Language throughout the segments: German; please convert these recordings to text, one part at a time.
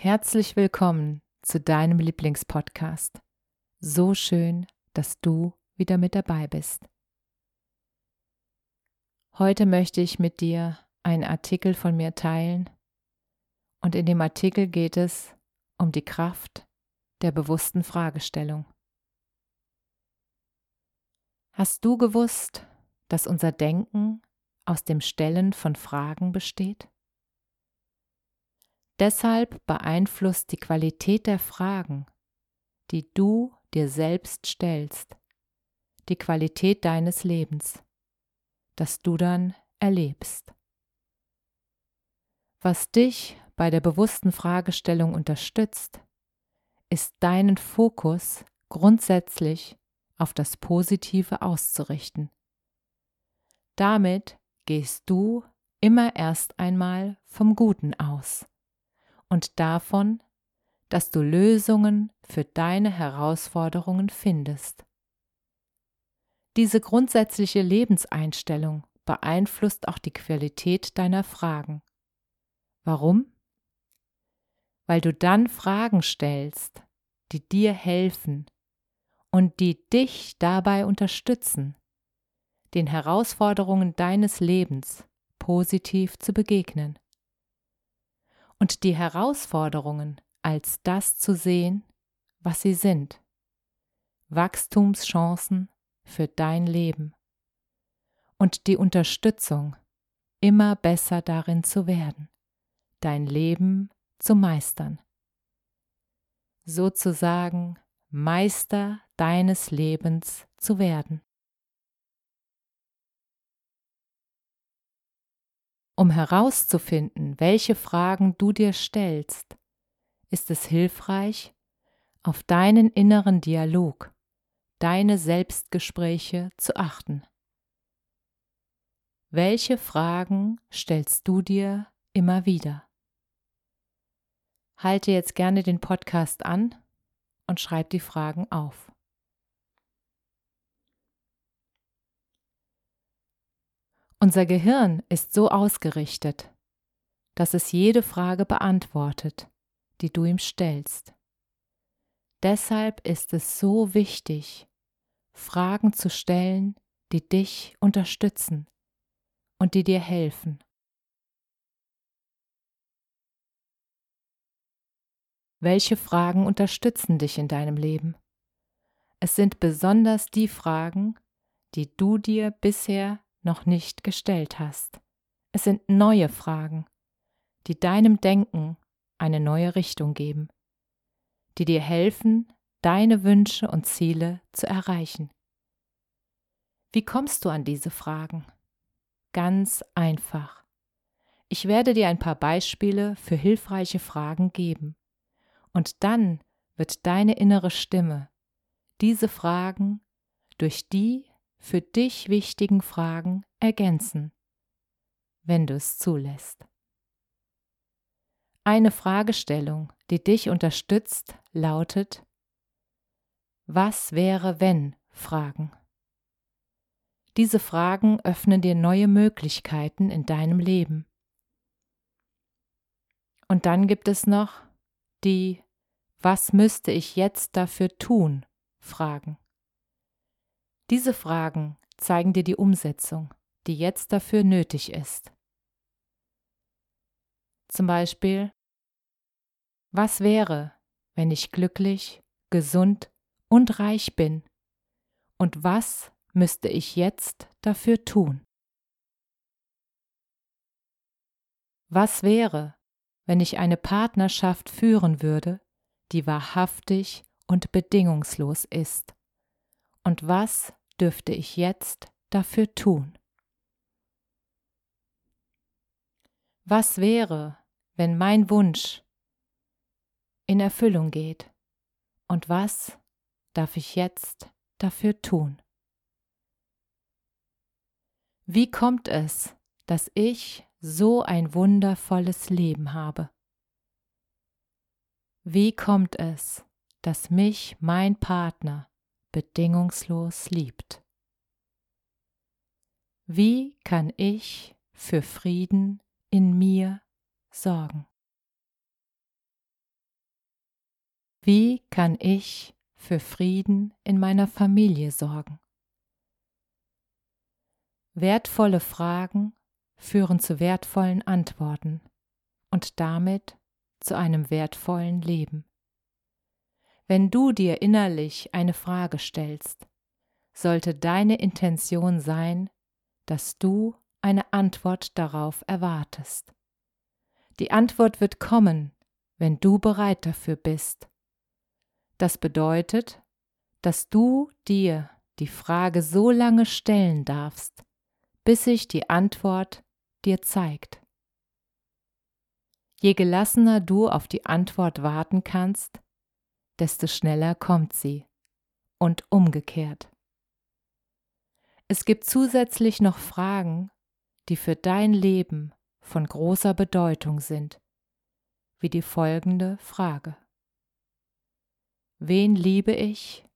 Herzlich willkommen zu deinem Lieblingspodcast. So schön, dass du wieder mit dabei bist. Heute möchte ich mit dir einen Artikel von mir teilen und in dem Artikel geht es um die Kraft der bewussten Fragestellung. Hast du gewusst, dass unser Denken aus dem Stellen von Fragen besteht? Deshalb beeinflusst die Qualität der Fragen, die du dir selbst stellst, die Qualität deines Lebens, das du dann erlebst. Was dich bei der bewussten Fragestellung unterstützt, ist deinen Fokus grundsätzlich auf das Positive auszurichten. Damit gehst du immer erst einmal vom Guten aus und davon, dass du Lösungen für deine Herausforderungen findest. Diese grundsätzliche Lebenseinstellung beeinflusst auch die Qualität deiner Fragen. Warum? Weil du dann Fragen stellst, die dir helfen und die dich dabei unterstützen, den Herausforderungen deines Lebens positiv zu begegnen und die Herausforderungen als das zu sehen, was sie sind. Wachstumschancen für dein Leben und die Unterstützung, immer besser darin zu werden, dein Leben zu meistern. Sozusagen Meister deines Lebens zu werden. Um herauszufinden, welche Fragen du dir stellst, ist es hilfreich, auf deinen inneren Dialog, deine Selbstgespräche zu achten. Welche Fragen stellst du dir immer wieder? Halte jetzt gerne den Podcast an und schreib die Fragen auf. Unser Gehirn ist so ausgerichtet, dass es jede Frage beantwortet, die du ihm stellst. Deshalb ist es so wichtig, Fragen zu stellen, die dich unterstützen und die dir helfen. Welche Fragen unterstützen dich in deinem Leben? Es sind besonders die Fragen, die du dir bisher noch nicht gestellt hast. Es sind neue Fragen, die deinem Denken eine neue Richtung geben, die dir helfen, deine Wünsche und Ziele zu erreichen. Wie kommst du an diese Fragen? Ganz einfach. Ich werde dir ein paar Beispiele für hilfreiche Fragen geben, und dann wird deine innere Stimme diese Fragen durch die für dich wichtigen Fragen ergänzen, wenn du es zulässt. Eine Fragestellung, die dich unterstützt, lautet Was wäre wenn Fragen. Diese Fragen öffnen dir neue Möglichkeiten in deinem Leben. Und dann gibt es noch die Was müsste ich jetzt dafür tun Fragen. Diese Fragen zeigen dir die Umsetzung, die jetzt dafür nötig ist. Zum Beispiel, was wäre, wenn ich glücklich, gesund und reich bin? Und was müsste ich jetzt dafür tun? Was wäre, wenn ich eine Partnerschaft führen würde, die wahrhaftig und bedingungslos ist. Und was dürfte ich jetzt dafür tun? Was wäre, wenn mein Wunsch in Erfüllung geht? Und was darf ich jetzt dafür tun? Wie kommt es, dass ich so ein wundervolles Leben habe? Wie kommt es, dass mich mein Partner bedingungslos liebt? Wie kann ich für Frieden in mir sorgen? Wie kann ich für Frieden in meiner Familie sorgen? Wertvolle Fragen führen zu wertvollen Antworten und damit zu einem wertvollen Leben. Wenn du dir innerlich eine Frage stellst, sollte deine Intention sein, dass du eine Antwort darauf erwartest. Die Antwort wird kommen, wenn du bereit dafür bist. Das bedeutet, dass du dir die Frage so lange stellen darfst, bis sich die Antwort dir zeigt. Je gelassener du auf die Antwort warten kannst, desto schneller kommt sie und umgekehrt. Es gibt zusätzlich noch Fragen, die für dein Leben von großer Bedeutung sind, wie die folgende Frage. Wen liebe ich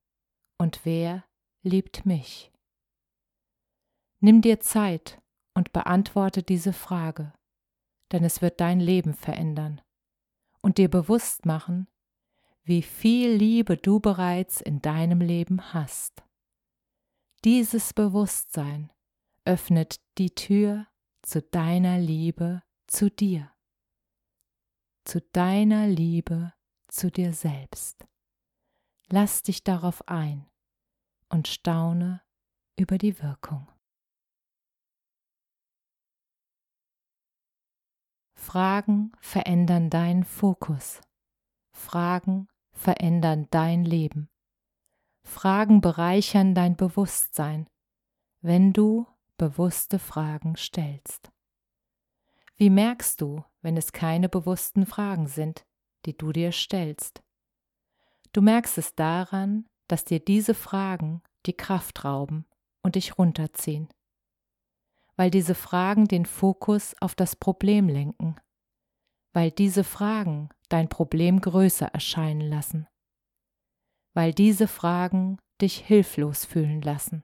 und wer liebt mich? Nimm dir Zeit und beantworte diese Frage, denn es wird dein Leben verändern und dir bewusst machen, wie viel Liebe du bereits in deinem Leben hast. Dieses Bewusstsein öffnet die Tür zu deiner Liebe zu dir, zu deiner Liebe zu dir selbst. Lass dich darauf ein und staune über die Wirkung. Fragen verändern deinen Fokus. Fragen verändern dein Leben. Fragen bereichern dein Bewusstsein, wenn du bewusste Fragen stellst. Wie merkst du, wenn es keine bewussten Fragen sind, die du dir stellst? Du merkst es daran, dass dir diese Fragen die Kraft rauben und dich runterziehen weil diese Fragen den Fokus auf das Problem lenken, weil diese Fragen dein Problem größer erscheinen lassen, weil diese Fragen dich hilflos fühlen lassen,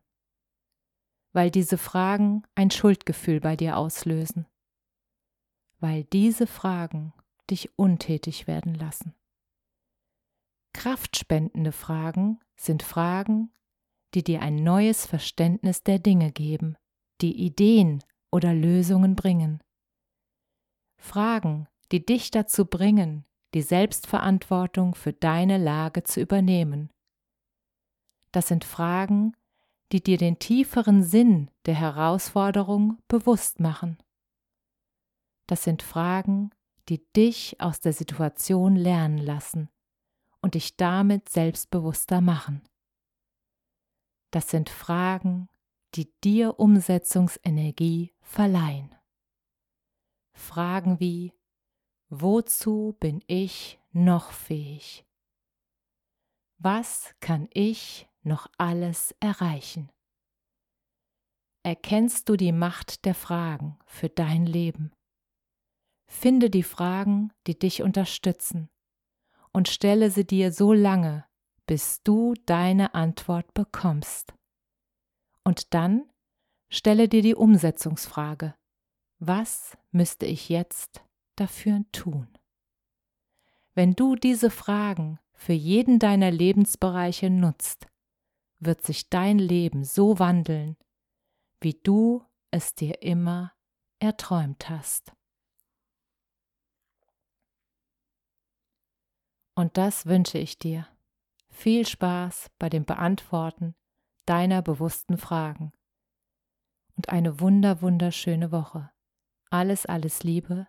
weil diese Fragen ein Schuldgefühl bei dir auslösen, weil diese Fragen dich untätig werden lassen. Kraftspendende Fragen sind Fragen, die dir ein neues Verständnis der Dinge geben, die Ideen oder Lösungen bringen. Fragen, die dich dazu bringen, die Selbstverantwortung für deine Lage zu übernehmen. Das sind Fragen, die dir den tieferen Sinn der Herausforderung bewusst machen. Das sind Fragen, die dich aus der Situation lernen lassen und dich damit selbstbewusster machen. Das sind Fragen, die dir Umsetzungsenergie verleihen. Fragen wie Wozu bin ich noch fähig? Was kann ich noch alles erreichen? Erkennst du die Macht der Fragen für dein Leben? Finde die Fragen, die dich unterstützen, und stelle sie dir so lange, bis du deine Antwort bekommst. Und dann stelle dir die Umsetzungsfrage. Was müsste ich jetzt dafür tun? Wenn du diese Fragen für jeden deiner Lebensbereiche nutzt, wird sich dein Leben so wandeln, wie du es dir immer erträumt hast. Und das wünsche ich dir. Viel Spaß bei dem Beantworten deiner bewussten Fragen. Und eine wunder, wunderschöne Woche. Alles, alles Liebe.